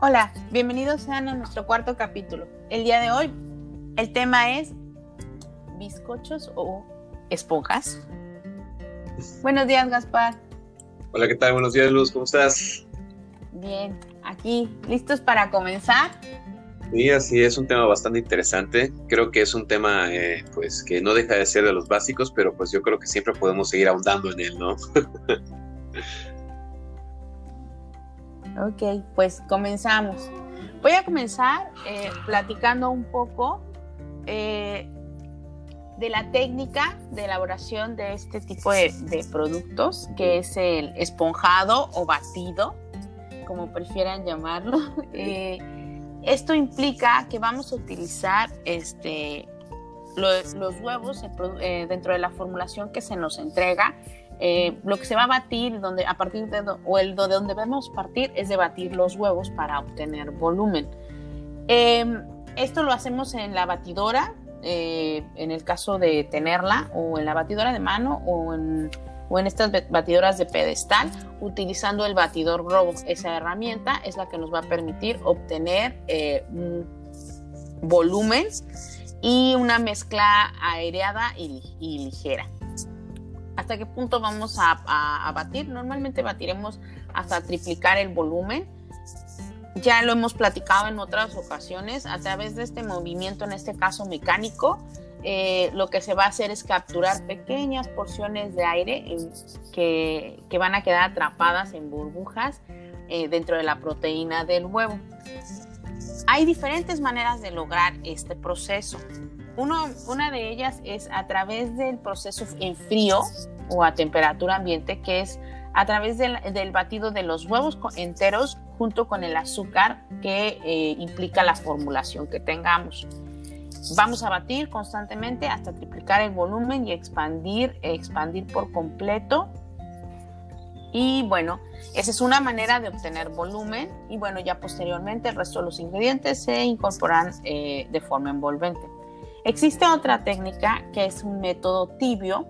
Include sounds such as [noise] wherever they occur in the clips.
Hola, bienvenidos sean a nuestro cuarto capítulo. El día de hoy el tema es bizcochos o esponjas. Buenos días, Gaspar. Hola, ¿qué tal? Buenos días, Luz, ¿cómo estás? Bien, aquí, listos para comenzar. Sí, así es un tema bastante interesante. Creo que es un tema, eh, pues, que no deja de ser de los básicos, pero pues yo creo que siempre podemos seguir ahondando en él, ¿no? [laughs] Ok, pues comenzamos. Voy a comenzar eh, platicando un poco eh, de la técnica de elaboración de este tipo de, productos, que es el esponjado o batido, como prefieran llamarlo. [laughs] Eh, esto implica que vamos a utilizar este, los, huevos dentro de la formulación que se nos entrega eh, lo que se va a batir, donde, a partir de, o el de donde debemos partir, es de batir los huevos para obtener volumen. Em, esto lo hacemos en la batidora, eh, en el caso de tenerla, o en la batidora de mano, o en, estas batidoras de pedestal, utilizando el batidor robo. Esa herramienta es la que nos va a permitir obtener eh, volumen y una mezcla aireada y ligera hasta qué punto vamos a, batir. Normalmente batiremos hasta triplicar el volumen. Ya lo hemos platicado en otras ocasiones, a través de este movimiento, en este caso mecánico, eh, lo que se va a hacer es capturar pequeñas porciones de aire que, van a quedar atrapadas en burbujas eh, dentro de la proteína del huevo. Hay diferentes maneras de lograr este proceso una de ellas es a través del proceso en frío o a temperatura ambiente, que es a través del, batido de los huevos enteros junto con el azúcar que eh, implica la formulación que tengamos. Vamos a batir constantemente hasta triplicar el volumen y expandir, expandir por completo. Y bueno, esa es una manera de obtener volumen y bueno, ya posteriormente el resto de los ingredientes se incorporan eh, de forma envolvente. Existe otra técnica que es un método tibio.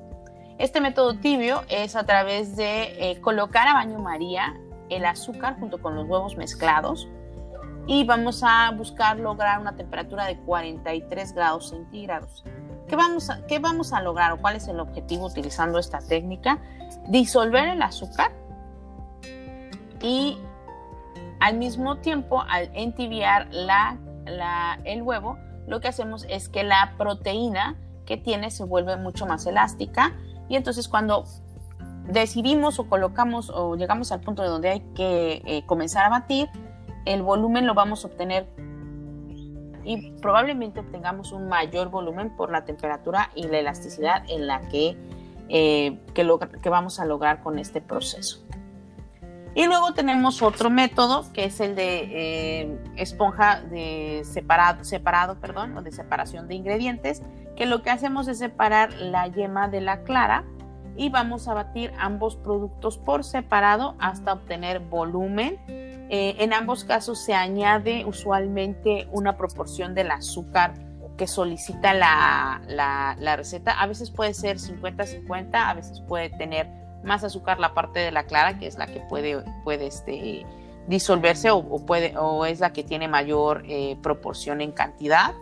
Este método tibio es a través de eh, colocar a baño María el azúcar junto con los huevos mezclados y vamos a buscar lograr una temperatura de 43 grados centígrados. ¿Qué vamos, a, ¿Qué vamos a lograr o cuál es el objetivo utilizando esta técnica? Disolver el azúcar y al mismo tiempo, al entibiar la, el huevo, lo que hacemos es que la proteína que tiene se vuelve mucho más elástica y entonces cuando decidimos o colocamos o llegamos al punto de donde hay que eh, comenzar a batir, el volumen lo vamos a obtener y probablemente obtengamos un mayor volumen por la temperatura y la elasticidad en la que, eh, que vamos a lograr con este proceso. Y luego tenemos otro método que es el de eh, esponja de separado, separado perdón, o de separación de ingredientes, que lo que hacemos es separar la yema de la clara y vamos a batir ambos productos por separado hasta obtener volumen. Eh, en ambos casos se añade usualmente una proporción del azúcar que solicita la, la, la receta. A veces puede ser 50-50, a veces puede tener más azúcar la parte de la clara, que es la que puede, puede este, disolverse o, puede, o es la que tiene mayor eh, proporción en cantidad.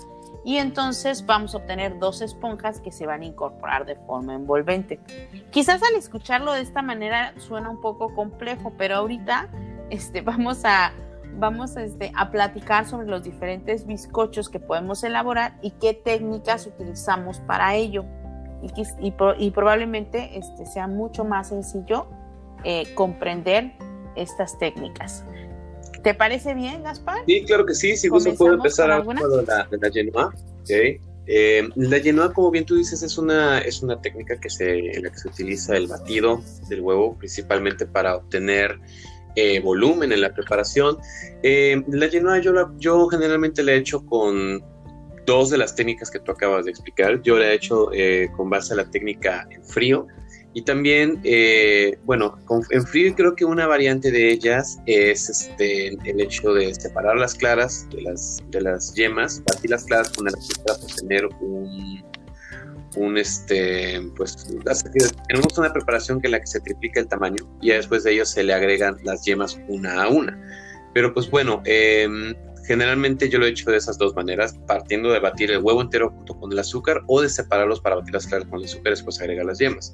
Y entonces vamos a obtener dos esponjas que se van a incorporar de forma envolvente. Quizás al escucharlo de esta manera suena un poco complejo, pero ahorita este, vamos a, vamos este, a platicar sobre los diferentes bizcochos que podemos elaborar y qué técnicas utilizamos para ello y, probablemente este, sea mucho más sencillo eh, comprender estas técnicas. ¿Te parece bien, Gaspar? Sí, claro que sí. Si gusto puedo empezar a de la, de la genoa. Eh, la genoa, como bien tú dices, es una, es una técnica que se, en la que se utiliza el batido del huevo, principalmente para obtener eh, volumen en la preparación. la genoa yo, yo generalmente la he hecho con dos de las técnicas que tú acabas de explicar. Yo la he hecho eh, con base a la técnica en frío y también, eh, bueno, en frío creo que una variante de ellas es este, el hecho de separar las claras de las, de las yemas, batir las claras con azúcar para tener un, un este, pues tenemos una preparación que en la que se triplica el tamaño y después de ello se le agregan las yemas una a una. Pero pues bueno, em, generalmente yo lo he hecho de esas dos maneras, partiendo de batir el huevo entero junto con el azúcar o de separarlos para batir las claras con el azúcar y después agregar las yemas.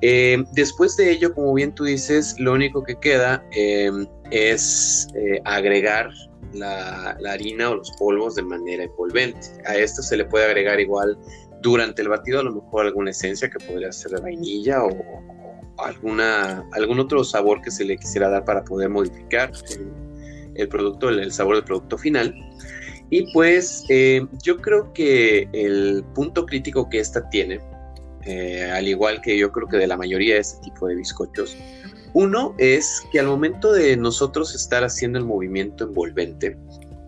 Em, después de ello, como bien tú dices, lo único que queda em, es eh, agregar la, harina o los polvos de manera envolvente. A esto se le puede agregar igual durante el batido a lo mejor alguna esencia que podría ser de vainilla o, alguna, algún otro sabor que se le quisiera dar para poder modificar el, producto, el, sabor del producto final. Y pues eh, yo creo que el punto crítico que esta tiene, eh, al igual que yo creo que de la mayoría de este tipo de bizcochos, uno es que al momento de nosotros estar haciendo el movimiento envolvente,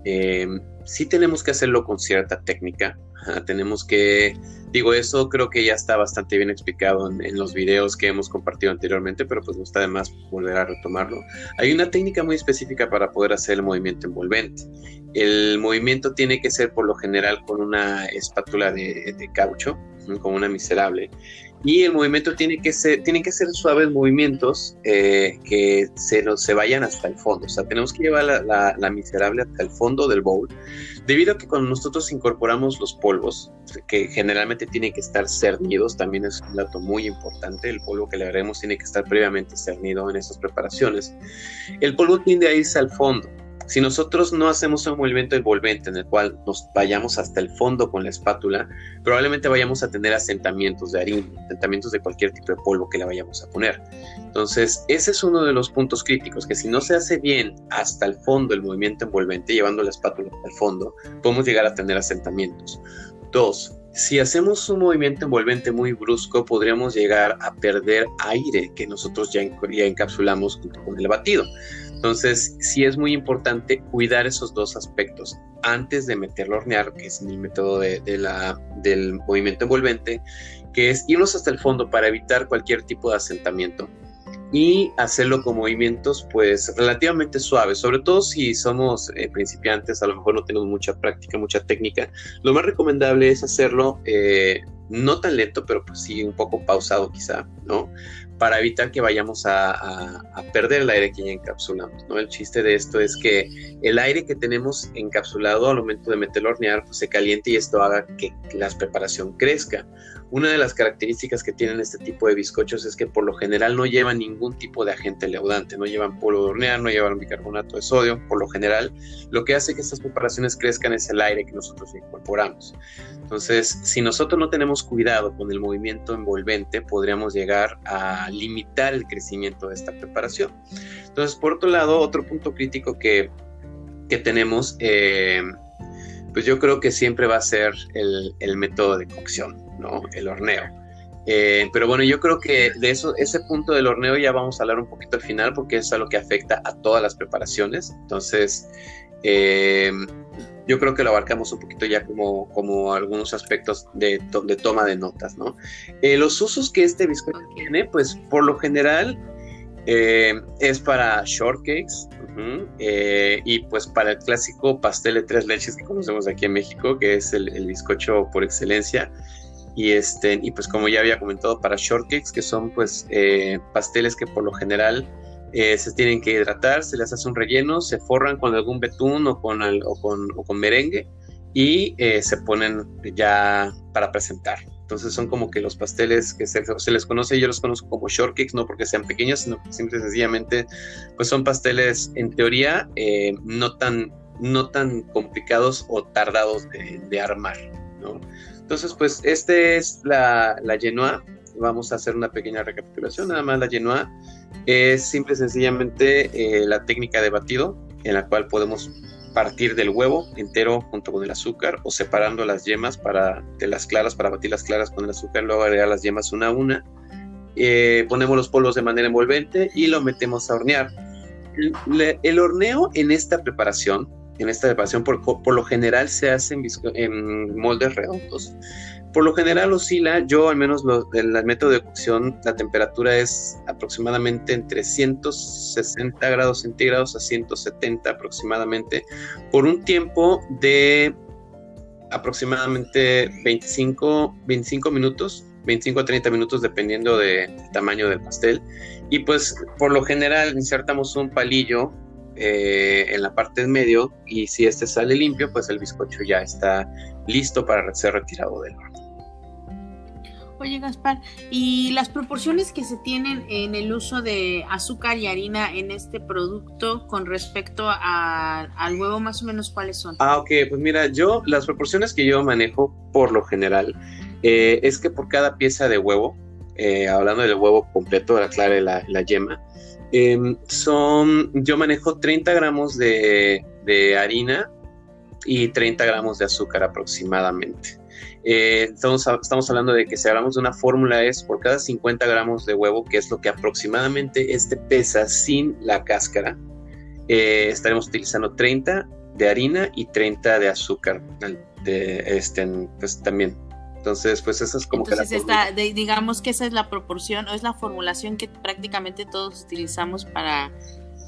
eh, sí tenemos que hacerlo con cierta técnica. Tenemos que, digo, eso creo que ya está bastante bien explicado en, los videos que hemos compartido anteriormente, pero pues no está de más volver a retomarlo. Hay una técnica muy específica para poder hacer el movimiento envolvente. El movimiento tiene que ser por lo general con una espátula de, caucho, como una miserable, y el movimiento tiene que ser, tienen que ser suaves movimientos eh, que se, se vayan hasta el fondo. O sea, tenemos que llevar la, miserable hasta el fondo del bowl, debido a que cuando nosotros incorporamos los polvos, que generalmente tienen que estar cernidos, también es un dato muy importante, el polvo que le haremos tiene que estar previamente cernido en estas preparaciones. El polvo tiende a irse al fondo. Si nosotros no hacemos un movimiento envolvente en el cual nos vayamos hasta el fondo con la espátula, probablemente vayamos a tener asentamientos de harina, asentamientos de cualquier tipo de polvo que le vayamos a poner. Entonces, ese es uno de los puntos críticos, que si no se hace bien hasta el fondo el movimiento envolvente, llevando la espátula hasta el fondo, podemos llegar a tener asentamientos. Dos, si hacemos un movimiento envolvente muy brusco, podríamos llegar a perder aire que nosotros ya, ya encapsulamos con el batido. Entonces, sí es muy importante cuidar esos dos aspectos. Antes de meterlo a hornear, que es el método de, la, del movimiento envolvente, que es irnos hasta el fondo para evitar cualquier tipo de asentamiento y hacerlo con movimientos pues relativamente suaves, sobre todo si somos eh, principiantes, a lo mejor no tenemos mucha práctica, mucha técnica. Lo más recomendable es hacerlo eh, no tan lento, pero pues sí un poco pausado quizá, ¿no? para evitar que vayamos a, perder el aire que ya encapsulamos. ¿no? El chiste de esto es que el aire que tenemos encapsulado al momento de meterlo a hornear pues, se caliente y esto haga que la preparación crezca. Una de las características que tienen este tipo de bizcochos es que por lo general no llevan ningún tipo de agente leudante, no llevan polvo de hornear, no llevan bicarbonato de sodio, por lo general lo que hace que estas preparaciones crezcan es el aire que nosotros incorporamos. Entonces, si nosotros no tenemos cuidado con el movimiento envolvente, podríamos llegar a limitar el crecimiento de esta preparación. Entonces, por otro lado, otro punto crítico que, tenemos, eh, pues yo creo que siempre va a ser el método de cocción. ¿No? El horneo. Eh, pero bueno, yo creo que de eso, ese punto del horneo ya vamos a hablar un poquito al final porque es algo que afecta a todas las preparaciones. Entonces, eh, yo creo que lo abarcamos un poquito ya como, como algunos aspectos de, de toma de notas, ¿no? Eh, los usos que este bizcocho tiene, pues por lo general es para shortcakes y pues para el clásico pastel de tres leches que conocemos aquí en México, que es el bizcocho por excelencia. Y, este, y pues como ya había comentado, para shortcakes, que son pues eh, pasteles que por lo general eh, se tienen que hidratar, se les hace un relleno, se forran con algún betún o con, o con, o con merengue y eh, se ponen ya para presentar. Entonces son como que los pasteles que se, se, les conoce, yo los conozco como shortcakes, no porque sean pequeños, sino que simple y sencillamente pues son pasteles en teoría no, tan, no tan complicados o tardados de, de armar, ¿no? Entonces, pues, este es la, la Genoa. Vamos a hacer una pequeña recapitulación. Nada más la Genoa es simple y sencillamente eh, la técnica de batido en la cual podemos partir del huevo entero junto con el azúcar o separando las yemas para, de las claras para batir las claras con el azúcar, luego agregar las yemas una a una. Eh, ponemos los polvos de manera envolvente y lo metemos a hornear. el horneo en esta preparación en esta preparación por, por, lo general se hacen en, moldes redondos. Por lo general oscila, yo al menos en el método de cocción, la temperatura es aproximadamente entre 160 grados centígrados a 170 aproximadamente, por un tiempo de aproximadamente 25, 25 minutos, 25 a 30 minutos dependiendo del tamaño del pastel. Y pues por lo general insertamos un palillo eh, en la parte en medio y si este sale limpio, pues el bizcocho ya está listo para ser retirado del horno. Oye, Gaspar, ¿y las proporciones que se tienen en el uso de azúcar y harina en este producto con respecto al huevo, más o menos cuáles son? Ah, ok, pues mira, yo, las proporciones que yo manejo por lo general eh, es que por cada pieza de huevo, eh, hablando del huevo completo, la clara y la, la yema, em, son, yo manejo 30 gramos de, de harina y 30 gramos de azúcar aproximadamente. Eh, estamos, hablando de que si hablamos de una fórmula es por cada 50 gramos de huevo, que es lo que aproximadamente este pesa sin la cáscara, eh, estaremos utilizando 30 de harina y 30 de azúcar de, este, pues, también. Entonces, pues esa es como que la digamos que esa es la proporción o es la formulación que prácticamente todos utilizamos para,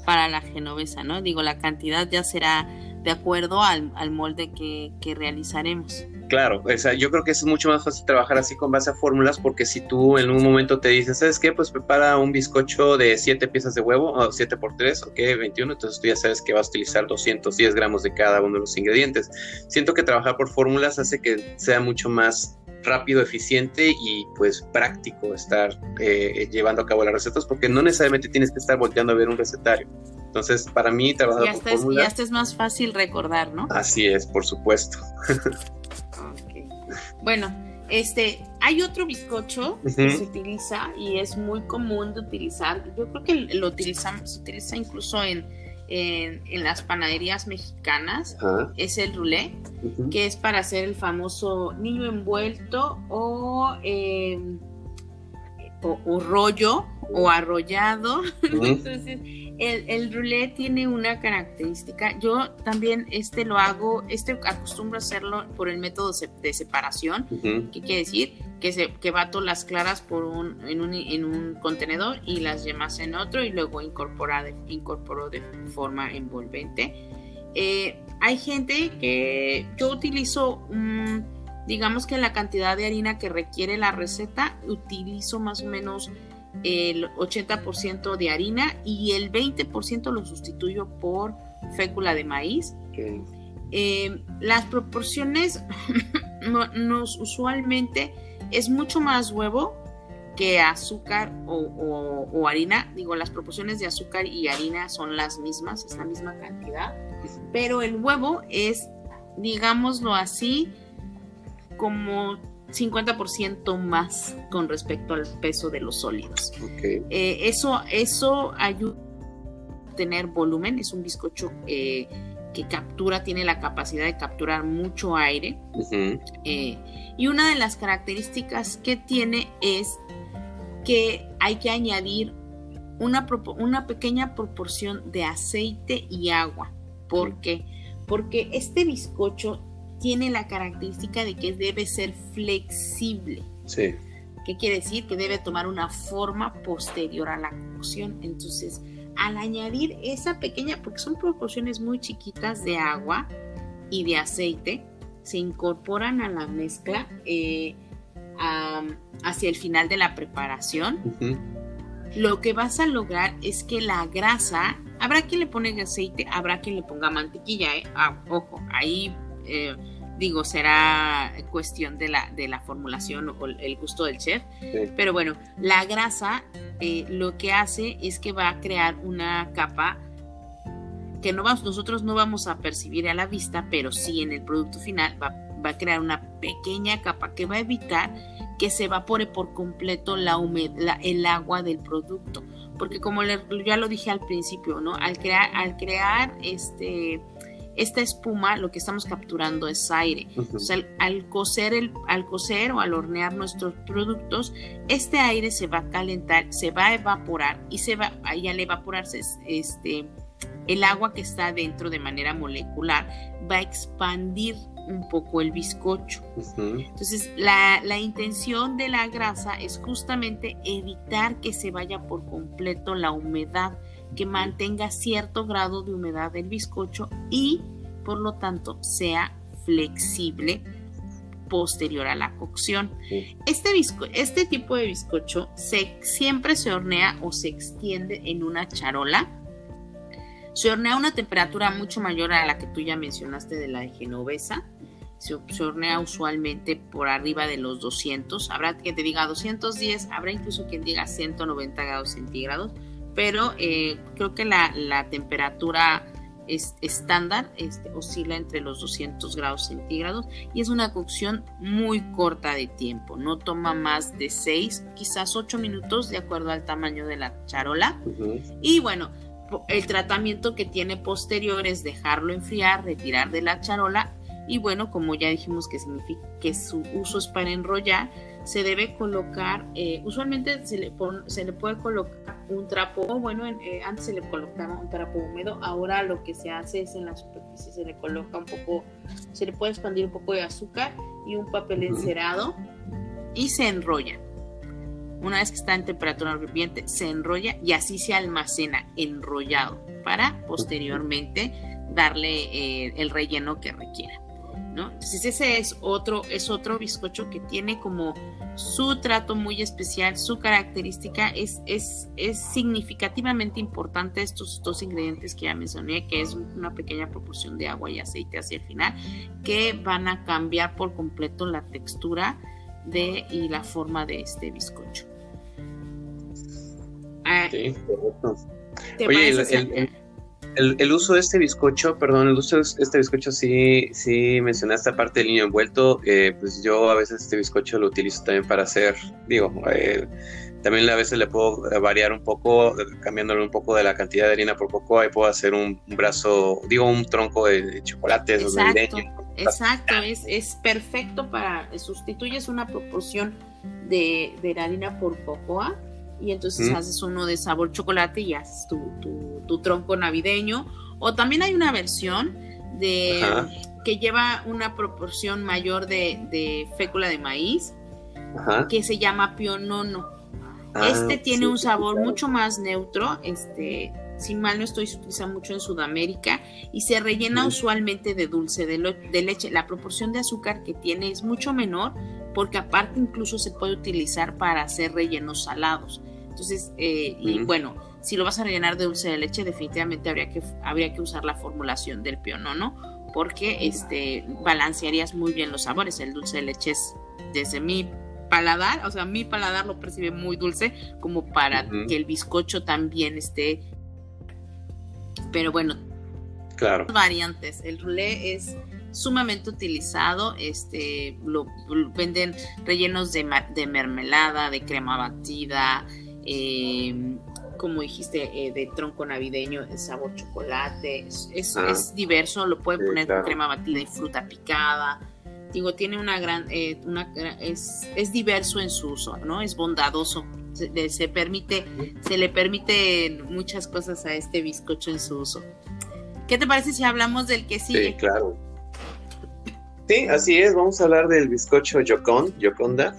para la genovesa, ¿no? Digo, la cantidad ya será de acuerdo al, molde que, que realizaremos. Claro, o sea, yo creo que es mucho más fácil trabajar así con base a fórmulas porque si tú en un momento te dices, ¿sabes qué? Pues prepara un bizcocho de 7 piezas de huevo, o 7 por 3, ok, 21, entonces tú ya sabes que vas a utilizar 210 gramos de cada uno de los ingredientes. Siento que trabajar por fórmulas hace que sea mucho más rápido, eficiente y pues práctico estar eh, llevando a cabo las recetas porque no necesariamente tienes que estar volteando a ver un recetario. Entonces, para mí, trabajar por fórmulas... Ya hasta es más fácil recordar, ¿no? Así es, por supuesto. Bueno, este, hay otro bizcocho que se utiliza y es muy común de utilizar. Yo creo que lo utilizamos, se utiliza incluso en, en, las panaderías mexicanas. Es el roulé, que es para hacer el famoso niño envuelto o, em, o, rollo o arrollado. [laughs] Entonces, el, el roulette tiene una característica. Yo también este lo hago, este acostumbro a hacerlo por el método de separación. ¿Qué quiere decir? Que, se, que bato las claras por un, en, un, en un contenedor y las yemas en otro y luego incorpora de, incorporo de forma envolvente. Eh, hay gente que yo utilizo, digamos que la cantidad de harina que requiere la receta, utilizo más o menos el 80% de harina y el 20% lo sustituyo por fécula de maíz. Eh, las proporciones [laughs] nos usualmente es mucho más huevo que azúcar o, harina. Digo, las proporciones de azúcar y harina son las mismas, es la misma cantidad. Pero el huevo es, digámoslo así, como 50% más con respecto al peso de los sólidos. Eh, eso, eso ayuda a tener volumen, es un bizcocho eh, que captura, tiene la capacidad de capturar mucho aire. Eh, y una de las características que tiene es que hay que añadir una, una pequeña proporción de aceite y agua. ¿Por qué? Porque este bizcocho tiene la característica de que debe ser flexible. Sí. ¿Qué quiere decir? Que debe tomar una forma posterior a la cocción. Entonces, al añadir esa pequeña, porque son proporciones muy chiquitas de agua y de aceite, se incorporan a la mezcla eh, hacia el final de la preparación. Lo que vas a lograr es que la grasa, habrá quien le pone aceite, habrá quien le ponga mantequilla, ¿eh? ah, ojo, ahí eh, digo, será cuestión de la, de la formulación o el gusto del chef. Pero bueno, la grasa eh, lo que hace es que va a crear una capa que no vamos, nosotros no vamos a percibir a la vista, pero sí en el producto final va, a crear una pequeña capa que va a evitar que se evapore por completo la el agua del producto. Porque como ya lo dije al principio, ¿no? Al crear, al crear este esta espuma lo que estamos capturando es aire. al, cocer el, al cocer o al hornear nuestros productos, este aire se va a calentar, se va a evaporar y se va, ahí al evaporarse este, el agua que está dentro de manera molecular va a expandir un poco el bizcocho. Entonces, la, la, intención de la grasa es justamente evitar que se vaya por completo la humedad que mantenga cierto grado de humedad del bizcocho y por lo tanto sea flexible posterior a la cocción. Este, este tipo de bizcocho se, siempre se hornea o se extiende en una charola Se hornea a una temperatura mucho mayor a la que tú ya mencionaste de la de genovesa. Se, hornea usualmente por arriba de los 200. Habrá quien te diga 210, habrá incluso quien diga 190 grados centígrados, pero eh, creo que la, la temperatura es estándar, este, oscila entre los 200 grados centígrados y es una cocción muy corta de tiempo, no toma más de 6, quizás 8 minutos de acuerdo al tamaño de la charola. Y bueno, el tratamiento que tiene posterior es dejarlo enfriar, retirar de la charola y bueno, como ya dijimos que significa que su uso es para enrollar, se debe colocar, eh, usualmente se le, se le puede colocar un trapo, bueno, eh, antes se le colocaba un trapo húmedo, ahora lo que se hace es en la superficie se le coloca un poco, se le puede expandir un poco de azúcar y un papel encerado y se enrolla. Una vez que está en temperatura ambiente, se enrolla y así se almacena enrollado para posteriormente darle eh, el relleno que requiera. Entonces ese es otro, es otro bizcocho que tiene como su trato muy especial, su característica es, es, es significativamente importante estos dos ingredientes que ya mencioné, que es una pequeña proporción de agua y aceite hacia el final, que van a cambiar por completo la textura de, y la forma de este bizcocho. sí, correcto. Oye, el, el, uso de este bizcocho, perdón, el uso de este bizcocho sí, sí mencionaste aparte del niño envuelto, eh, pues yo a veces este bizcocho lo utilizo también para hacer, digo, eh, también a veces le puedo variar un poco, cambiándole un poco de la cantidad de harina por poco, ahí puedo hacer un, brazo, digo, un tronco de, chocolate. Exacto, exacto, es, es perfecto para, sustituyes una proporción de, de harina por cocoa y entonces haces uno de sabor chocolate y haces tu, tronco navideño. O también hay una versión de que lleva una proporción mayor de, fécula de maíz que se llama pionono. Ah, este tiene un sabor mucho más neutro, este, si mal no estoy, se utiliza mucho en Sudamérica y se rellena usualmente de dulce de, de, leche. La proporción de azúcar que tiene es mucho menor porque aparte incluso se puede utilizar para hacer rellenos salados. Entonces, eh, y bueno, si lo vas a rellenar de dulce de leche, definitivamente habría que, habría que usar la formulación del pionono, porque este, balancearías muy bien los sabores. El dulce de leche es, desde mi paladar, o sea, mi paladar lo percibe muy dulce, como para que el bizcocho también esté. Pero bueno, claro. variantes. El roulé es sumamente utilizado. Este, lo, venden rellenos de, de mermelada, de crema batida, eh, como dijiste, eh, de tronco navideño, el sabor chocolate, es, ah. diverso, lo pueden poner con crema batida y fruta picada. Digo, tiene una gran, eh, una, es, es, diverso en su uso, ¿no? Es bondadoso. Se, permite, se le permite muchas cosas a este bizcocho en su uso. ¿Qué te parece si hablamos del que sigue? Sí, claro. Sí, así es. Vamos a hablar del bizcocho Yocon, Yoconda.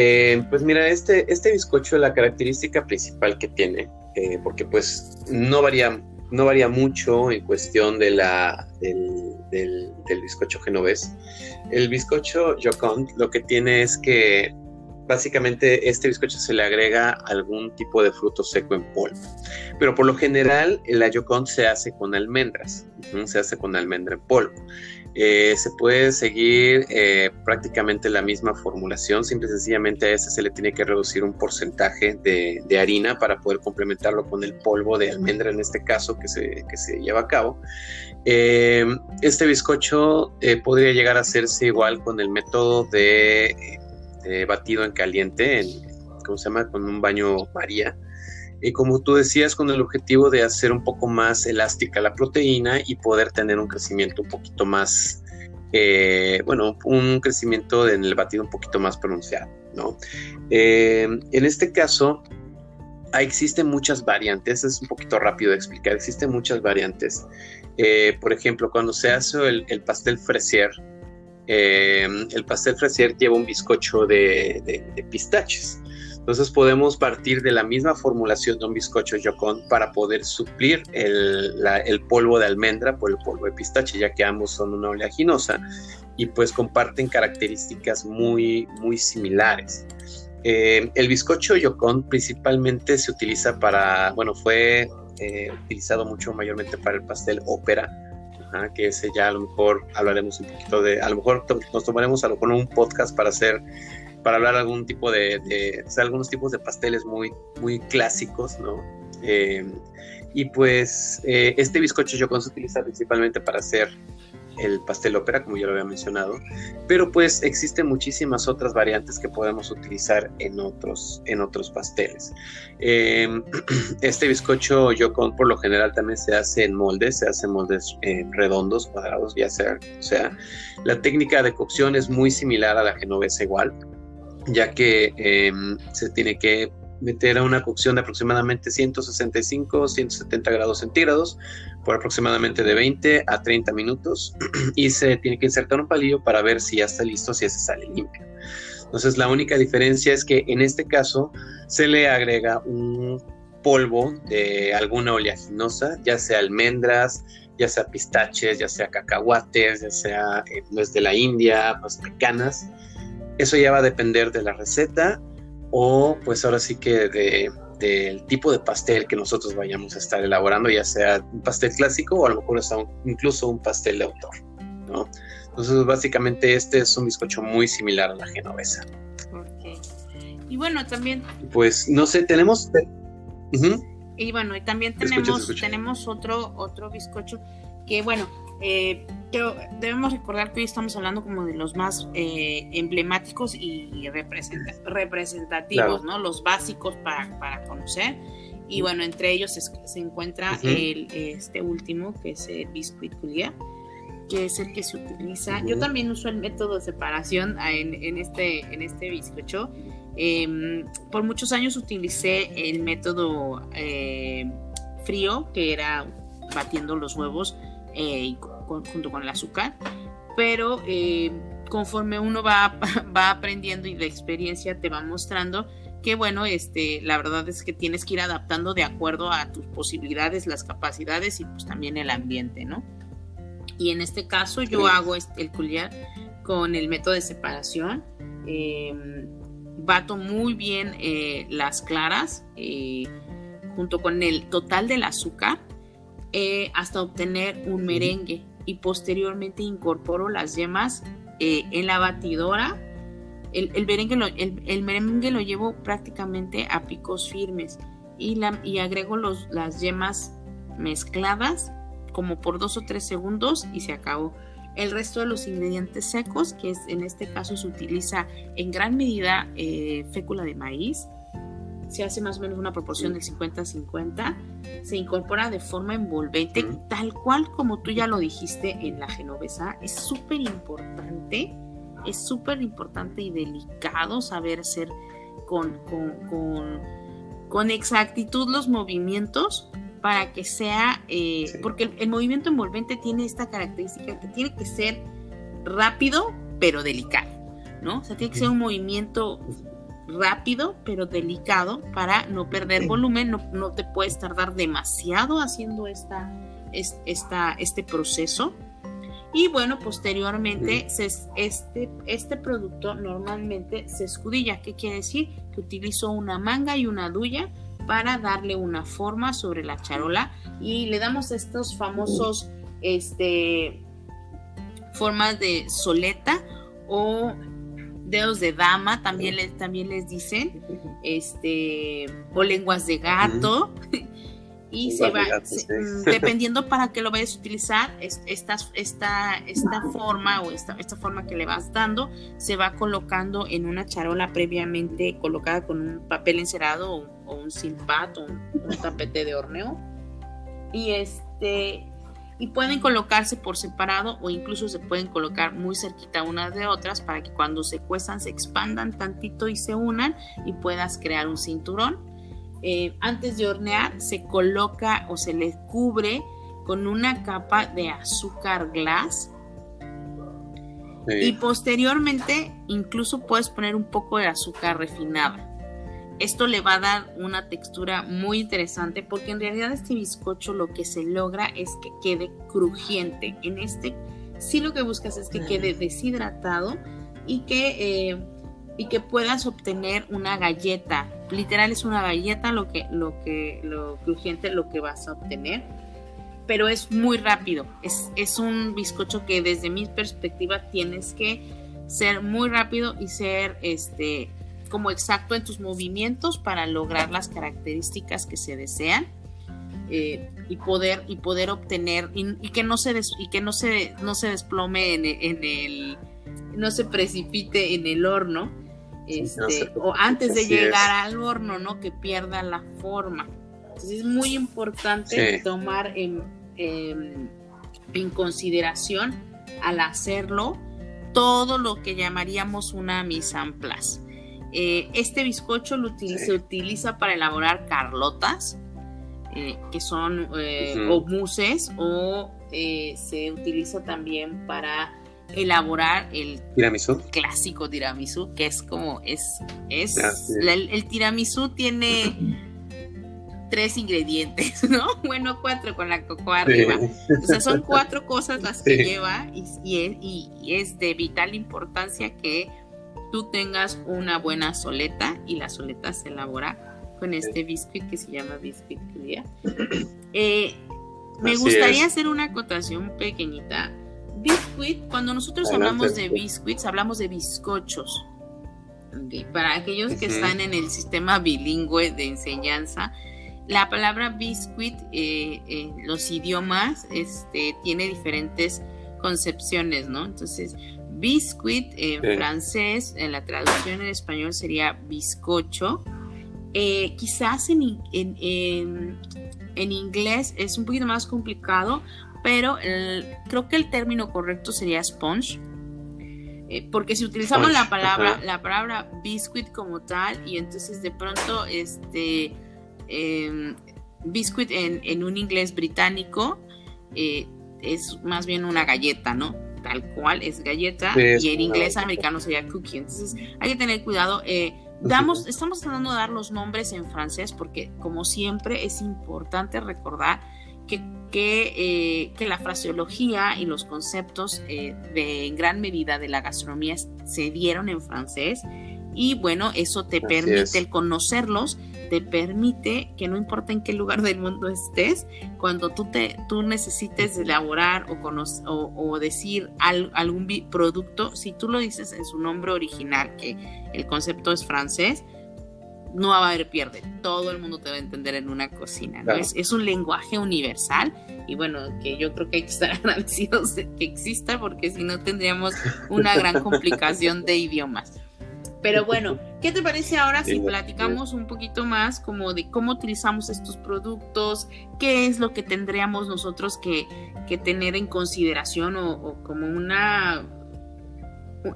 Eh, pues mira, este, este bizcocho, la característica principal que tiene, eh, porque pues no varía, no varía mucho en cuestión de la, del, bizcocho genovés. El bizcocho Jocond lo que tiene es que básicamente este bizcocho se le agrega algún tipo de fruto seco en polvo. Pero por lo general la Jocond se hace con almendras, se hace con almendra en polvo. Eh, se puede seguir eh, prácticamente la misma formulación, simple y sencillamente a este se le tiene que reducir un porcentaje de, harina para poder complementarlo con el polvo de almendra en este caso que se, se lleva a cabo. Eh, este bizcocho podría llegar a hacerse igual con el método de, batido en caliente, en, ¿cómo se llama? Con un baño María y como tú decías, con el objetivo de hacer un poco más elástica la proteína y poder tener un crecimiento un poquito más, eh, bueno, un crecimiento en el batido un poquito más pronunciado, ¿no? Eh, en este caso, existen muchas variantes, es un poquito rápido de explicar, existen muchas variantes. Eh, por ejemplo, cuando se hace el, pastel fresier, el pastel fresier lleva un bizcocho de, de pistaches. Entonces podemos partir de la misma formulación de un bizcocho yocón para poder suplir el, polvo de almendra por el polvo de pistache, ya que ambos son una oleaginosa y pues comparten características muy, muy similares. Eh, el bizcocho yocón principalmente se utiliza para, bueno, fue eh, utilizado mucho mayormente para el pastel ópera, que ese ya a lo mejor hablaremos un poquito de, a lo mejor nos tomaremos a lo mejor un podcast para hacer, para hablar algún tipo de, de o sea, algunos tipos de pasteles muy, muy clásicos, ¿no? Eh, y pues eh, este bizcocho yo se utiliza principalmente para hacer el pastel ópera, como ya lo había mencionado, pero pues existen muchísimas otras variantes que podemos utilizar en otros, en otros pasteles. Em, [clears throat] este bizcocho Yocon por lo general también se hace en moldes, se hace moldes eh, redondos, cuadrados, ya sea, o sea, la técnica de cocción es muy similar a la genovesa igual, ya que em, se tiene que meter a una cocción de aproximadamente 165, 170 grados centígrados por aproximadamente de 20 a 30 minutos [clears throat] y se tiene que insertar un palillo para ver si ya está listo, si ese sale limpio. Entonces la única diferencia es que en este caso se le agrega un polvo de alguna oleaginosa, ya sea almendras, ya sea pistaches, ya sea cacahuates, ya sea eh, de la India, más pecanas. Eso ya va a depender de la receta o pues ahora sí que del tipo de pastel que nosotros vayamos a estar elaborando, ya sea un pastel clásico o a lo mejor incluso un pastel de autor, ¿no? Entonces básicamente este es un bizcocho muy similar a la genovesa. Y bueno, también... Pues no sé, tenemos... Y bueno, y también tenemos, tenemos otro, otro bizcocho que bueno, eh, pero debemos recordar que hoy estamos hablando como de los más eh, emblemáticos y representativos, ¿no? Los básicos para, conocer. Y bueno, entre ellos se, encuentra el, este último, que es el biscuit culier, que es el que se utiliza. Yo también uso el método de separación en, este, en este bizcocho. Em, por muchos años utilicé el método eh, frío, que era batiendo los huevos eh, junto con el azúcar, pero eh, conforme uno va, [laughs] va aprendiendo y la experiencia te va mostrando que bueno, este, la verdad es que tienes que ir adaptando de acuerdo a tus posibilidades, las capacidades y pues también el ambiente, ¿no? Y en este caso yo hago este, el culiar con el método de separación. Em, bato muy bien eh, las claras junto con el total del azúcar eh, hasta obtener un merengue y posteriormente incorporo las yemas eh, en la batidora. El, merengue lo, el, merengue lo llevo prácticamente a picos firmes y, la, y agrego los, las yemas mezcladas como por dos o tres segundos y se acabó. El resto de los ingredientes secos, que es, en este caso se utiliza en gran medida eh, fécula de maíz, se hace más o menos una proporción del 50-50, se incorpora de forma envolvente, tal cual como tú ya lo dijiste en la genovesa, es súper importante, es súper importante y delicado saber hacer con, con, exactitud los movimientos para que sea, eh, porque el, movimiento envolvente tiene esta característica que tiene que ser rápido pero delicado, ¿no? O sea, tiene que ser un movimiento rápido pero delicado para no perder volumen, no, te puedes tardar demasiado haciendo esta, esta, este proceso. Y bueno, posteriormente este, este producto normalmente se escudilla. ¿Qué quiere decir? Que utilizo una manga y una duya para darle una forma sobre la charola y le damos estos famosos este, formas de soleta o dedos de dama, también les, también les dicen, este, o lenguas de gato. [laughs] y se va, mm, [laughs] dependiendo para qué lo vayas a utilizar, esta, esta, esta forma o esta, esta forma que le vas dando se va colocando en una charola previamente colocada con un papel encerado o, un silpat o un, un tapete de horneo. Y este y pueden colocarse por separado o incluso se pueden colocar muy cerquita unas de otras para que cuando se cuezan se expandan tantito y se unan y puedas crear un cinturón. Eh, antes de hornear se coloca o se le cubre con una capa de azúcar glass y posteriormente incluso puedes poner un poco de azúcar refinada. Esto le va a dar una textura muy interesante porque en realidad este bizcocho lo que se logra es que quede crujiente. En este sí lo que buscas es que quede deshidratado y que eh, y que puedas obtener una galleta. Literal es una galleta lo que, lo que, lo crujiente lo que vas a obtener. Pero es muy rápido. Es, es un bizcocho que desde mi perspectiva tienes que ser muy rápido y ser este como exacto en tus movimientos para lograr las características que se desean eh, y poder y poder obtener y, que no se y que no se no se desplome en, en, el no se precipite en el horno este, o antes de llegar al horno, ¿no? Que pierda la forma. Entonces es muy importante tomar en, en, consideración al hacerlo todo lo que llamaríamos una mise en place. Eh, este bizcocho lo se utiliza para elaborar carlotas, eh, que son eh, o muses, o se utiliza también para elaborar el tiramisú. clásico tiramisú que es como es es ah, el, tiramisú tiene tres ingredientes [laughs] no bueno cuatro con la cocoa arriba. O sea son [laughs] cuatro cosas las que lleva y, y, es, de vital importancia que tú tengas una buena soleta y la soleta se elabora con este biscuit que se llama biscuit clear [clears throat] eh, me gustaría hacer una acotación pequeñita. Biscuit, cuando nosotros hablamos de biscuits, hablamos de bizcochos. Para aquellos que están en el sistema bilingüe de enseñanza, la palabra biscuit, eh, en los idiomas, este, tiene diferentes concepciones, ¿no? Entonces, biscuit en francés, en la traducción en español sería bizcocho. Eh, quizás en, en, en, inglés es un poquito más complicado pero creo que el término correcto sería sponge. Eh, porque si utilizamos la palabra, la palabra biscuit como tal, y entonces de pronto este em, biscuit en, un inglés británico eh, es más bien una galleta, ¿no? Tal cual es galleta, y en inglés americano sería cookie. Entonces hay que tener cuidado. Eh, damos, estamos tratando de dar los nombres en francés porque, como siempre, es importante recordar que que, eh, la fraseología y los conceptos eh, de en gran medida de la gastronomía se dieron en francés y bueno, eso te permite el conocerlos, te permite que no importa en qué lugar del mundo estés, cuando tú, te, tú necesites elaborar o, o, decir algún producto, si tú lo dices en su nombre original, que el concepto es francés, no va a haber pierde. Todo el mundo te va a entender en una cocina. Es, un lenguaje universal y bueno, que yo creo que hay que estar [laughs] agradecidos de que exista porque si no tendríamos una gran complicación de idiomas. Pero bueno, ¿qué te parece ahora si platicamos un poquito más como de cómo utilizamos estos productos? ¿Qué es lo que tendríamos nosotros que, tener en consideración o como una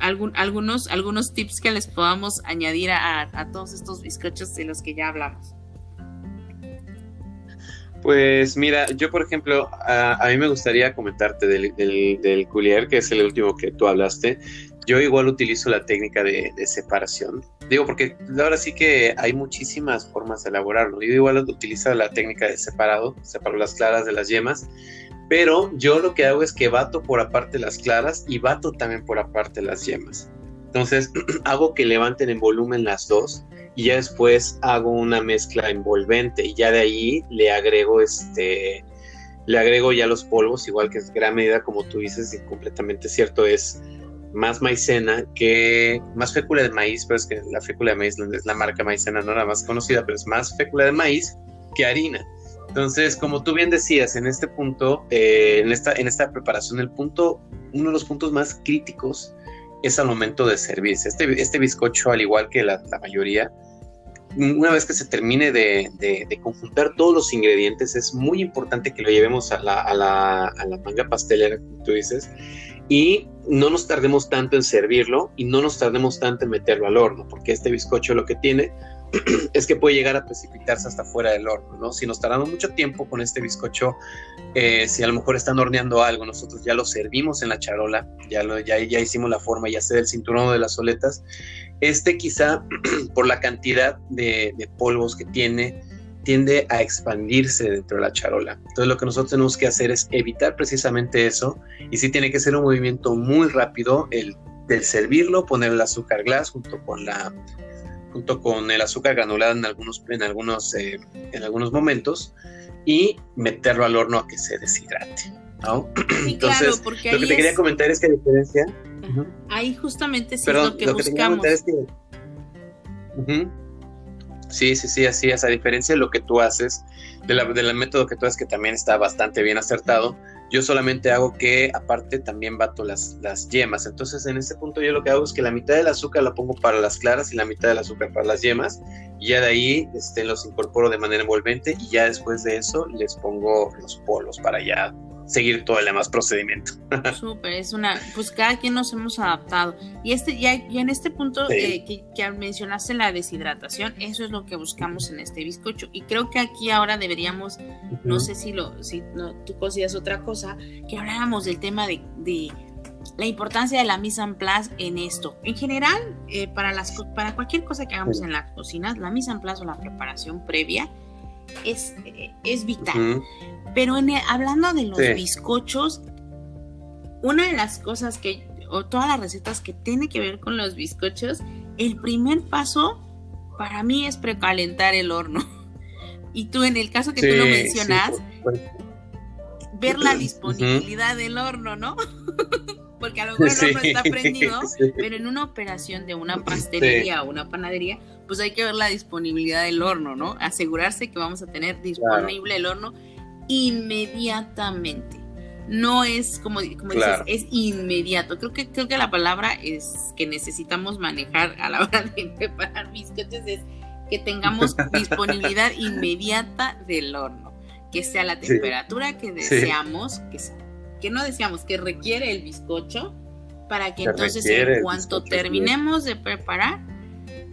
algunos, algunos tips que les podamos añadir a, todos estos bizcochos de los que ya hablamos. Pues mira, yo por ejemplo, a, mí me gustaría comentarte del, del, coulier, que es el último que tú hablaste. Yo igual utilizo la técnica de, separación. Digo, porque ahora sí que hay muchísimas formas de elaborarlo. Yo igual utilizo la técnica de separado, separo las claras de las yemas pero yo lo que hago es que bato por aparte las claras y bato también por aparte las yemas. Entonces [clears throat] hago que levanten en volumen las dos y ya después hago una mezcla envolvente y ya de ahí le agrego este le agrego ya los polvos, igual que es gran medida como tú dices, y completamente cierto, es más maicena que más fécula de maíz, pero es que la fécula de maíz es la marca maicena, no la más conocida, pero es más fécula de maíz que harina. Entonces, como tú bien decías, en este punto, eh, en, esta, en esta preparación, el punto, uno de los puntos más críticos es al momento de servirse. Este, este bizcocho, al igual que la, mayoría, una vez que se termine de, conjuntar todos los ingredientes, es muy importante que lo llevemos a la, a la, a la manga pastelera, como tú dices, y no nos tardemos tanto en servirlo y no nos tardemos tanto en meterlo al horno, porque este bizcocho lo que tiene [clears throat] es que puede llegar a precipitarse hasta fuera del horno, ¿no? Si nos tardamos mucho tiempo con este bizcocho, eh, si a lo mejor están horneando algo, nosotros ya lo servimos en la charola, ya, lo, ya, ya hicimos la forma, ya sé del cinturón de las soletas, este quizá [clears throat] por la cantidad de polvos que tiene, tiende a expandirse dentro de la charola. Entonces lo que nosotros tenemos que hacer es evitar precisamente eso y si tiene que ser un movimiento muy rápido, el del servirlo, poner el azúcar glass junto con la junto con el azúcar granulado en algunos en algunos eh, en algunos momentos y meterlo al horno a que se deshidrate. [clears throat] Entonces, lo que te quería comentar es que a diferencia. Ahí justamente es lo que buscamos. Sí, sí, sí, así es. A diferencia de lo que tú haces, del método que tú haces, que también está bastante bien acertado, yo solamente hago que, aparte, también bato las, las yemas. Entonces, en este punto, yo lo que hago es que la mitad del azúcar la pongo para las claras y la mitad del azúcar para las yemas. Y ya de ahí este, los incorporo de manera envolvente. Y ya después de eso, les pongo los polos para ya seguir todo el demás procedimiento. [laughs] Súper, es una, pues cada quien nos hemos adaptado. Y este, ya, en este punto eh, que, que, mencionaste la deshidratación, eso es lo que buscamos en este bizcocho. Y creo que aquí ahora deberíamos, no sé si lo, si no, tú consideras otra cosa, que habláramos del tema de, de la importancia de la mise en place en esto. En general, eh, para, las, para cualquier cosa que hagamos en la cocina, la mise en place o la preparación previa es, es vital. Pero hablando de los bizcochos, una de las cosas que, o todas las recetas que tiene que ver con los bizcochos, el primer paso para mí es precalentar el horno. [laughs] Y tú, en el caso que tú lo mencionas, ver la disponibilidad del horno, ¿no? [laughs] Porque a lo mejor el horno está prendido, [laughs] pero en una operación de una pastelería o una panadería, pues hay que ver la disponibilidad del horno, ¿no? Asegurarse que vamos a tener disponible el horno inmediatamente. No es como, como dices, es inmediato. Creo que, creo que la palabra es que necesitamos manejar a la hora de preparar bizcochos es que tengamos [laughs] disponibilidad inmediata del horno, que sea la temperatura que deseamos, que, que no deseamos, que requiere el bizcocho, para que entonces en cuanto terminemos de preparar,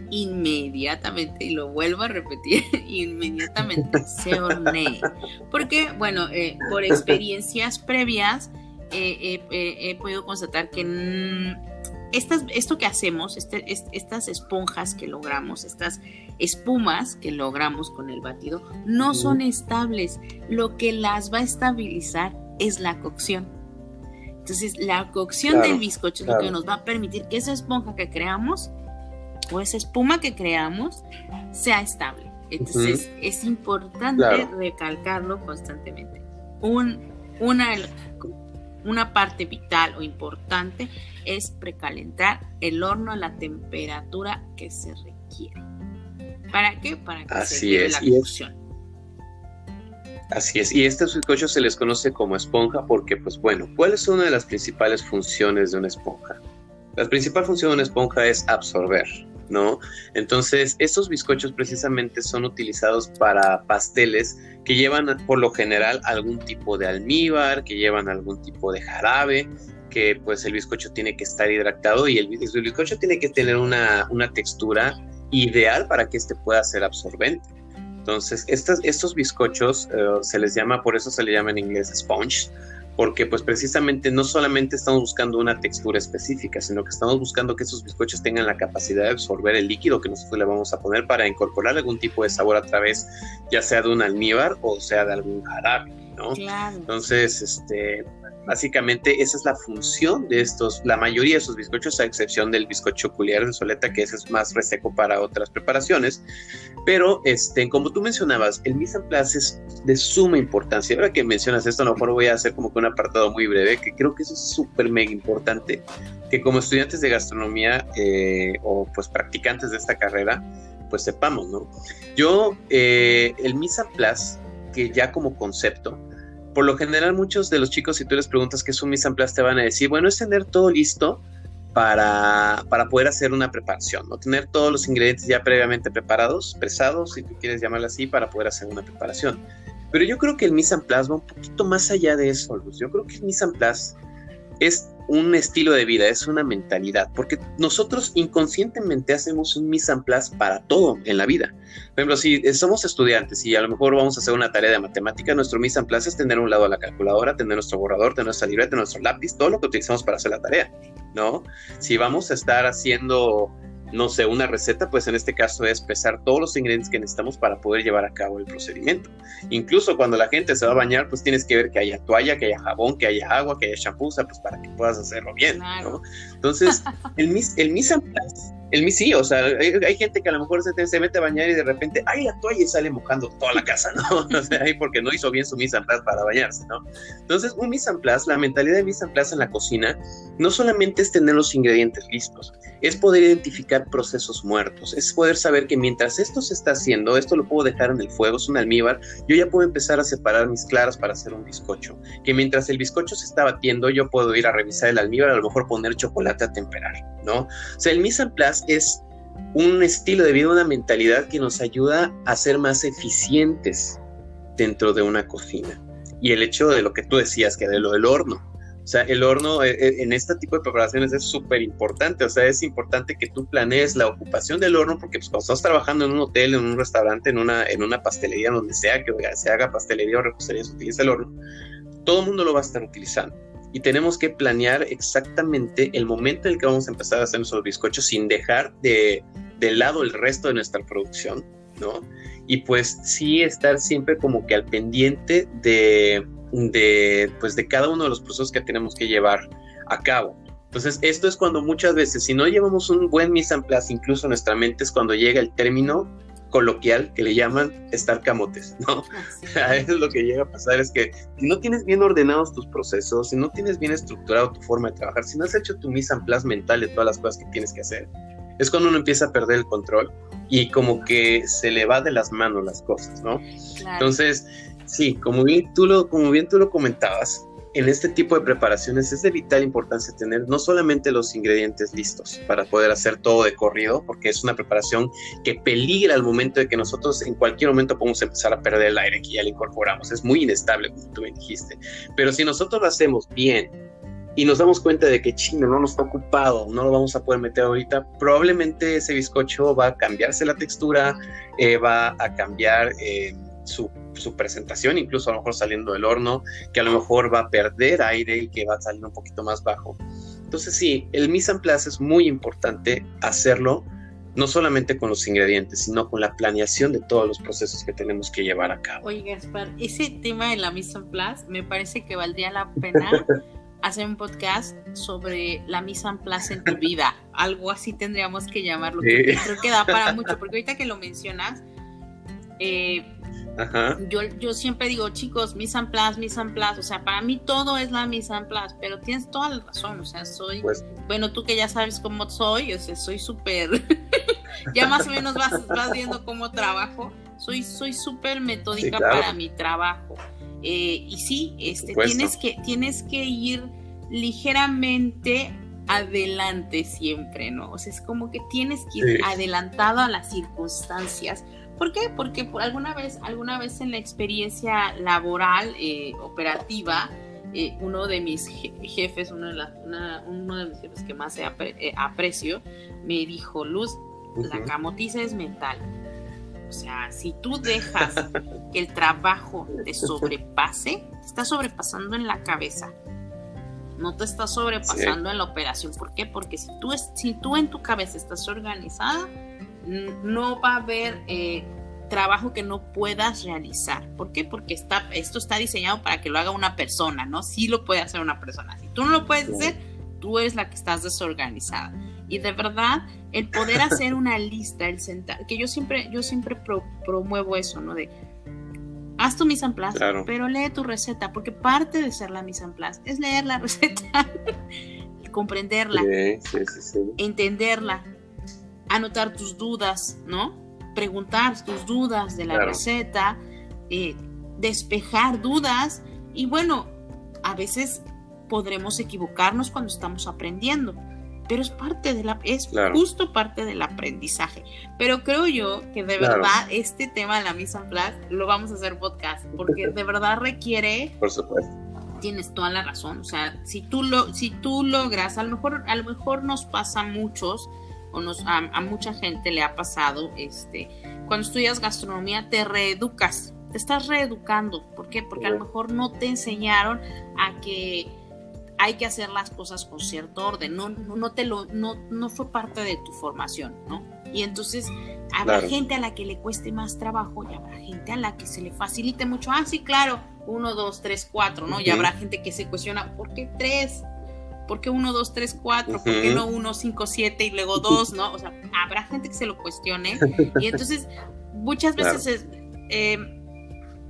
inmediatamente, y lo vuelvo a repetir, [laughs] inmediatamente se hornee. Porque, bueno, eh, por experiencias previas eh, eh, he podido constatar que estas, esto que hacemos, este, estas esponjas que logramos, estas espumas que logramos con el batido, no son estables. Lo que las va a estabilizar es la cocción. Entonces, la cocción del bizcocho es lo que nos va a permitir que esa esponja que creamos o esa espuma que creamos sea estable. Entonces es importante recalcarlo constantemente. Un, una, una parte vital o importante es precalentar el horno a la temperatura que se requiere. ¿Para qué? Para que Así se es. la cocción. Así es, y estos bizcochos se les conoce como esponja porque, pues bueno, ¿cuál es una de las principales funciones de una esponja? La principal función de una esponja es absorber, ¿no? Entonces, estos bizcochos precisamente son utilizados para pasteles que llevan por lo general algún tipo de almíbar, que llevan algún tipo de jarabe, que pues el bizcocho tiene que estar hidratado y el, bizcocho tiene que tener una, textura ideal para que éste pueda ser absorbente. Entonces, estos bizcochos eh, se les llama, por eso se le llama en inglés sponge, porque pues precisamente no solamente estamos buscando una textura específica, sino que estamos buscando que esos bizcochos tengan la capacidad de absorber el líquido que nosotros le vamos a poner para incorporar algún tipo de sabor a través, ya sea de un almíbar o sea de algún jarabe, ¿no? Entonces, este, Básicamente esa es la función de estos, la mayoría de esos bizcochos, a excepción del bizcocho culiar de soleta, que ese es más reseco para otras preparaciones. Pero, este, como tú mencionabas, el mise en place es de suma importancia. Ahora que mencionas esto, a lo mejor voy a hacer como que un apartado muy breve, que creo que eso es súper mega importante, que como estudiantes de gastronomía eh, o pues practicantes de esta carrera, pues sepamos, ¿no? Yo, eh, el mise en place, que ya como concepto, por lo general muchos de los chicos, si tú les preguntas qué es un mise en place, te van a decir, bueno, es tener todo listo para, para poder hacer una preparación, ¿no? Tener todos los ingredientes ya previamente preparados, presados, si tú quieres llamarlo así, para poder hacer una preparación. Pero yo creo que el mise en place va un poquito más allá de eso, Luz. Yo creo que el mise en place es un estilo de vida, es una mentalidad, porque nosotros inconscientemente hacemos un mise en place para todo en la vida. Por ejemplo, si somos estudiantes y a lo mejor vamos a hacer una tarea de matemática, nuestro mise en place es tener un lado a la calculadora, tener nuestro borrador, tener nuestra libreta, nuestro lápiz, todo lo que utilizamos para hacer la tarea, ¿no? Si vamos a estar haciendo no sé, una receta, pues en este caso es pesar todos los ingredientes que necesitamos para poder llevar a cabo el procedimiento. Incluso cuando la gente se va a bañar, pues tienes que ver que haya toalla, que haya jabón, que haya agua, que haya shampoo, pues para que puedas hacerlo bien, ¿no? Entonces, el, mis, el mise en place el mi sí, o sea, hay, gente que a lo mejor se, mete a bañar y de repente, ay, la toalla y sale mojando toda la casa, ¿no? [laughs] O sea, ahí porque no hizo bien su mise en place para bañarse, ¿no? Entonces, un mise en place, la mentalidad de mise en place en la cocina, no solamente es tener los ingredientes listos, es poder identificar procesos muertos, es poder saber que mientras esto se está haciendo, esto lo puedo dejar en el fuego, es un almíbar, yo ya puedo empezar a separar mis claras para hacer un bizcocho, que mientras el bizcocho se está batiendo, yo puedo ir a revisar el almíbar, a lo mejor poner chocolate a temperar, ¿no? O sea, el mise en place es un estilo de vida, una mentalidad que nos ayuda a ser más eficientes dentro de una cocina. Y el hecho de lo que tú decías, que de lo del horno. O sea, el horno eh, eh, en este tipo de preparaciones es súper importante. O sea, es importante que tú planees la ocupación del horno porque pues, cuando estás trabajando en un hotel, en un restaurante, en una, en una pastelería, donde sea que se haga pastelería o repostería, se utiliza el horno, todo el mundo lo va a estar utilizando y tenemos que planear exactamente el momento en el que vamos a empezar a hacer nuestros bizcochos sin dejar de, lado el resto de nuestra producción, ¿no? Y pues sí estar siempre como que al pendiente de, de, pues de cada uno de los procesos que tenemos que llevar a cabo. Entonces, esto es cuando muchas veces, si no llevamos un buen mise en place, incluso en nuestra mente, es cuando llega el término coloquial que le llaman estar camotes, ¿no? [laughs] A veces lo que llega a pasar es que si no tienes bien ordenados tus procesos, si no tienes bien estructurado tu forma de trabajar, si no has hecho tu mise en place mental de todas las cosas que tienes que hacer, es cuando uno empieza a perder el control y como que se le va de las manos las cosas, ¿no? Entonces, sí, como bien tú lo, como bien tú lo comentabas, en este tipo de preparaciones es de vital importancia tener no solamente los ingredientes listos para poder hacer todo de corrido, porque es una preparación que peligra al momento de que nosotros en cualquier momento podemos empezar a perder el aire que ya le incorporamos. Es muy inestable, como tú me dijiste. Pero si nosotros lo hacemos bien y nos damos cuenta de que chino no nos está ocupado, no lo vamos a poder meter ahorita, probablemente ese bizcocho va a cambiarse la textura, eh, va a cambiar eh, su su presentación, incluso a lo mejor saliendo del horno, que a lo mejor va a perder aire y que va a salir un poquito más bajo. Entonces sí, el mise en place es muy importante hacerlo no solamente con los ingredientes, sino con la planeación de todos los procesos que tenemos que llevar a cabo. Oye, Gaspar, ese tema de la mise en place me parece que valdría la pena [laughs] hacer un podcast sobre la mise en place en tu vida. Algo así tendríamos que llamarlo. Creo que da para mucho, porque ahorita que lo mencionas, eh, yo, yo siempre digo, chicos, en place, mise en place, o sea, para mí todo es la mise en place, pero tienes toda la razón, o sea, soy, pues bueno, tú que ya sabes cómo soy, o sea, soy súper, [laughs] ya más o menos vas, vas viendo cómo trabajo, soy soy súper metódica para mi trabajo. Eh, y sí, este, tienes que, tienes que ir ligeramente adelante siempre, ¿no? O sea, es como que tienes que ir adelantado a las circunstancias ¿Por qué? Porque por alguna vez, alguna vez en la experiencia laboral eh, operativa, eh, uno de mis jefes, uno de, uno de mis jefes que más eh, aprecio, me dijo, Luz, la camotiza es mental. O sea, si tú dejas que el trabajo te sobrepase, te está sobrepasando en la cabeza. No te está sobrepasando en la operación. ¿Por qué? Porque si tú, si tú en tu cabeza estás organizada, no va a haber eh, trabajo que no puedas realizar. ¿Por qué? Porque está, esto está diseñado para que lo haga una persona, ¿no? Sí lo puede hacer una persona. Si tú no lo puedes hacer, tú eres la que estás desorganizada. Y de verdad, el poder hacer una [laughs] lista, el sentar, que yo siempre, yo siempre promuevo eso, ¿no? De haz tu mise en place, pero lee tu receta, porque parte de ser la mise en place es leer la [laughs] receta, comprenderla, entenderla, anotar tus dudas, ¿no? Preguntar tus dudas de la receta, eh, despejar dudas y bueno, a veces podremos equivocarnos cuando estamos aprendiendo, pero es parte de la, es justo parte del aprendizaje. Pero creo yo que de verdad este tema de la misa en place lo vamos a hacer podcast, porque de verdad requiere. Por supuesto. Tienes toda la razón. O sea, si tú lo, si tú logras, a lo mejor, a lo mejor nos pasa a muchos o nos, a, mucha gente le ha pasado, este, cuando estudias gastronomía te reeducas, te estás reeducando. ¿Por qué? Porque a lo mejor no te enseñaron a que hay que hacer las cosas con cierto orden, no, no, te lo, no, no fue parte de tu formación, ¿no? Y entonces habrá gente a la que le cueste más trabajo y habrá gente a la que se le facilite mucho. Ah, sí, claro, uno, dos, tres, cuatro, ¿no? Y habrá gente que se cuestiona, ¿por qué tres? ¿Por qué uno, dos, tres, cuatro? ¿Por qué no uno, cinco, siete y luego [laughs] dos, ¿no? O sea, habrá gente que se lo cuestione. Y entonces, muchas veces es, eh,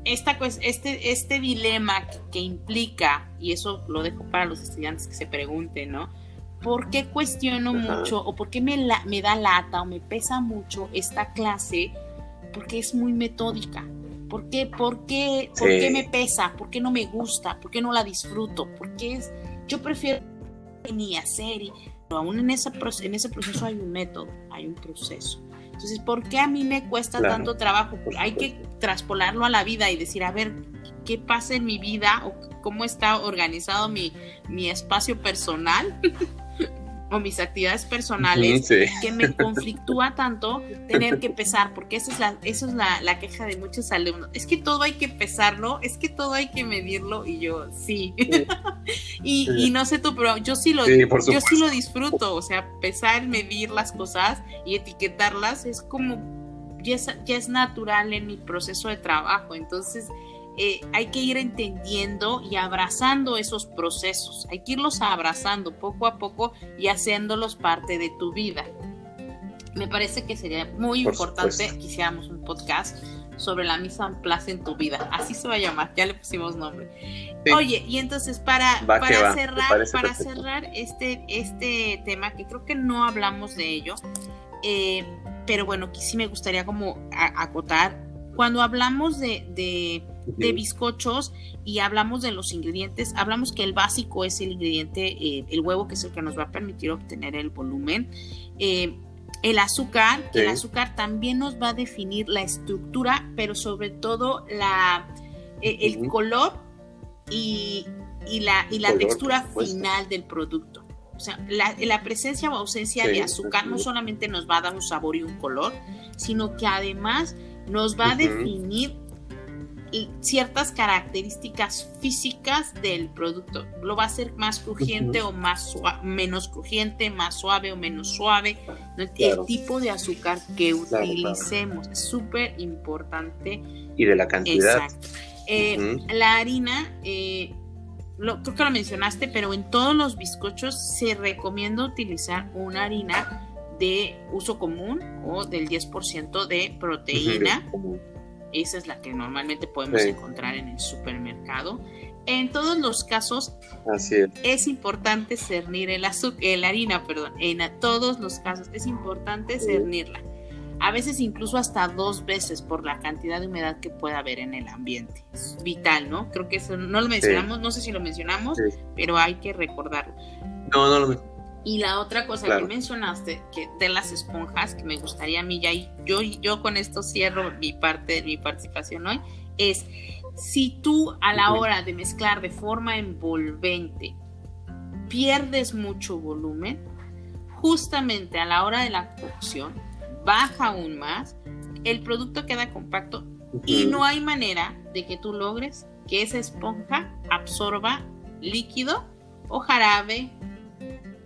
esta, este, este dilema que, implica, y eso lo dejo para los estudiantes que se pregunten, ¿no? ¿Por qué cuestiono mucho o por qué me, me da lata o me pesa mucho esta clase? Porque es muy metódica. ¿Por qué, por qué, por qué me pesa? ¿Por qué no me gusta? ¿Por qué no la disfruto? Porque es, yo prefiero ni hacer, y, pero aún en, ese, en ese proceso hay un método, hay un proceso. Entonces, ¿por qué a mí me cuesta tanto trabajo? Hay que traspolarlo a la vida y decir, a ver, ¿qué pasa en mi vida o cómo está organizado mi, mi espacio personal? [laughs] o mis actividades personales que me conflictúa tanto tener que pesar, porque esa es, la, eso es la, queja de muchos alumnos. Es que todo hay que pesarlo, es que todo hay que medirlo y yo sí. [laughs] y, no sé tú, pero yo sí lo yo sí lo disfruto, o sea, pesar, medir las cosas y etiquetarlas es como ya ya es natural en mi proceso de trabajo, entonces eh, hay que ir entendiendo y abrazando esos procesos, hay que irlos abrazando poco a poco y haciéndolos parte de tu vida. Me parece que sería muy importante que hiciéramos un podcast sobre la misma plaza en tu vida. Así se va a llamar, ya le pusimos nombre. Oye, y entonces para, para cerrar, para cerrar este, este tema, que creo que no hablamos de ello, eh, pero bueno, que sí me gustaría como acotar, cuando hablamos de de bizcochos y hablamos de los ingredientes, hablamos que el básico es el ingrediente, eh, el huevo, que es el que nos va a permitir obtener el volumen. Eh, el azúcar, el azúcar también nos va a definir la estructura, pero sobre todo la, eh, el color y, la, y la textura final del producto. O sea, la, presencia o ausencia de azúcar no solamente nos va a dar un sabor y un color, sino que además nos va a definir ciertas características físicas del producto. Lo va a hacer más crujiente o más menos crujiente, más suave o menos suave. El tipo de azúcar que utilicemos es súper importante. Y de la cantidad. Exacto. Eh, la harina, eh, lo, creo que lo mencionaste, pero en todos los bizcochos se recomienda utilizar una harina de uso común o del 10% de proteína. Esa es la que normalmente podemos encontrar en el supermercado. En todos los casos es. importante cernir el azúcar, la harina, perdón. En todos los casos es importante cernirla. A veces incluso hasta dos veces por la cantidad de humedad que pueda haber en el ambiente. Es vital, ¿no? Creo que eso no lo mencionamos, no sé si lo mencionamos, pero hay que recordarlo. No, no lo mencionamos y la otra cosa que mencionaste, que de las esponjas, que me gustaría a mí ya, y yo, yo con esto cierro mi parte de mi participación hoy, es si tú a la hora de mezclar de forma envolvente pierdes mucho volumen, justamente a la hora de la cocción baja aún más, el producto queda compacto y no hay manera de que tú logres que esa esponja absorba líquido o jarabe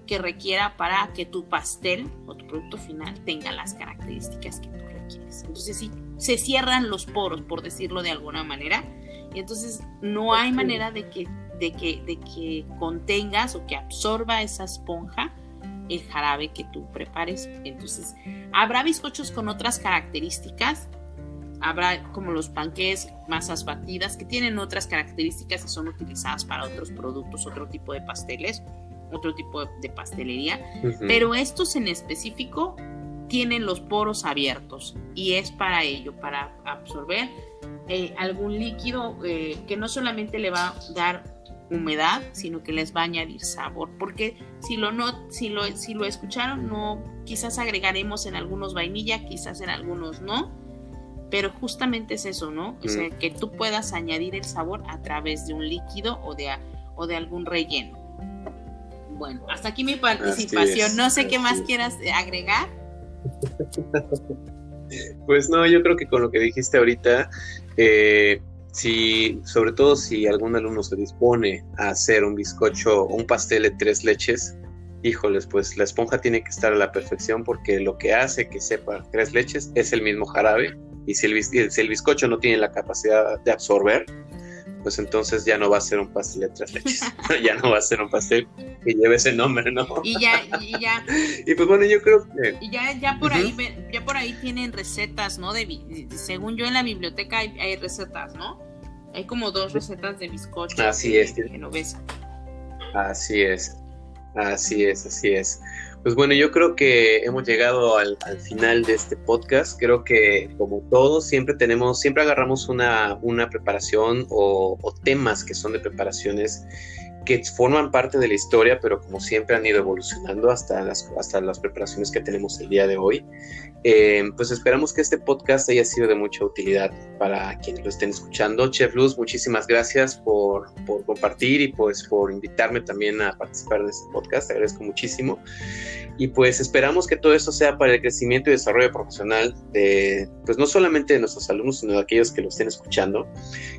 que requiera para que tu pastel o tu producto final tenga las características que tú requieres. Entonces, si se cierran los poros, por decirlo de alguna manera, y entonces no hay manera de que, de que, de que contengas o que absorba esa esponja el jarabe que tú prepares. Entonces, habrá bizcochos con otras características, habrá como los panqués, masas batidas, que tienen otras características y son utilizadas para otros productos, otro tipo de pasteles otro tipo de pastelería, pero estos en específico tienen los poros abiertos y es para ello, para absorber eh, algún líquido eh, que no solamente le va a dar humedad, sino que les va a añadir sabor, porque si lo no, si lo, si lo escucharon, no, quizás agregaremos en algunos vainilla, quizás en algunos no, pero justamente es eso, ¿no? O sea, que tú puedas añadir el sabor a través de un líquido o de, o de algún relleno. Bueno, hasta aquí mi participación. no sé qué más quieras agregar. [laughs] Pues no, yo creo que con lo que dijiste ahorita, eh, si, sobre todo si algún alumno se dispone a hacer un bizcocho o un pastel de tres leches, híjoles, pues la esponja tiene que estar a la perfección porque lo que hace que sepa tres leches es el mismo jarabe y si el, si el bizcocho no tiene la capacidad de absorber, pues entonces ya no va a ser un pastel de tres leches, [laughs] [laughs] ya no va a ser un pastel que lleve ese nombre, ¿no? Y ya, y ya. [laughs] y pues bueno, yo creo que. Y ya, ya por ahí, ya por ahí tienen recetas, ¿no? De, según yo en la biblioteca hay, recetas, ¿no? Hay como dos recetas de bizcocho. Así es. Así es. Así es, así es. Pues bueno, yo creo que hemos llegado al, final de este podcast. Creo que como todos siempre tenemos, siempre agarramos una, una preparación o, o temas que son de preparaciones que forman parte de la historia, pero como siempre han ido evolucionando hasta las, hasta las preparaciones que tenemos el día de hoy. Eh, pues esperamos que este podcast haya sido de mucha utilidad para quienes lo estén escuchando. Chef Luz, muchísimas gracias por, por compartir y pues por invitarme también a participar de este podcast. Te agradezco muchísimo. Y pues esperamos que todo esto sea para el crecimiento y desarrollo profesional de, pues no solamente de nuestros alumnos, sino de aquellos que lo estén escuchando.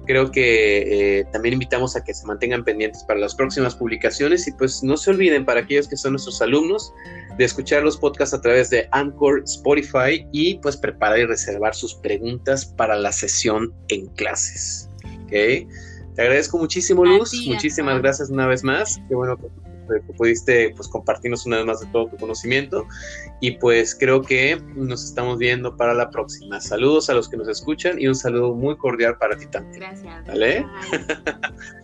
Creo que eh, también invitamos a que se mantengan pendientes para las próximas publicaciones y pues no se olviden para aquellos que son nuestros alumnos de escuchar los podcasts a través de Anchor, Spotify y pues preparar y reservar sus preguntas para la sesión en clases. ¿Okay? Te agradezco muchísimo, Luz. Muchísimas gracias una vez más. Qué bueno que pudiste pues compartirnos una vez más de todo tu conocimiento y pues creo que nos estamos viendo para la próxima. Saludos a los que nos escuchan y un saludo muy cordial para ti también. Gracias. ¿Vale? [laughs]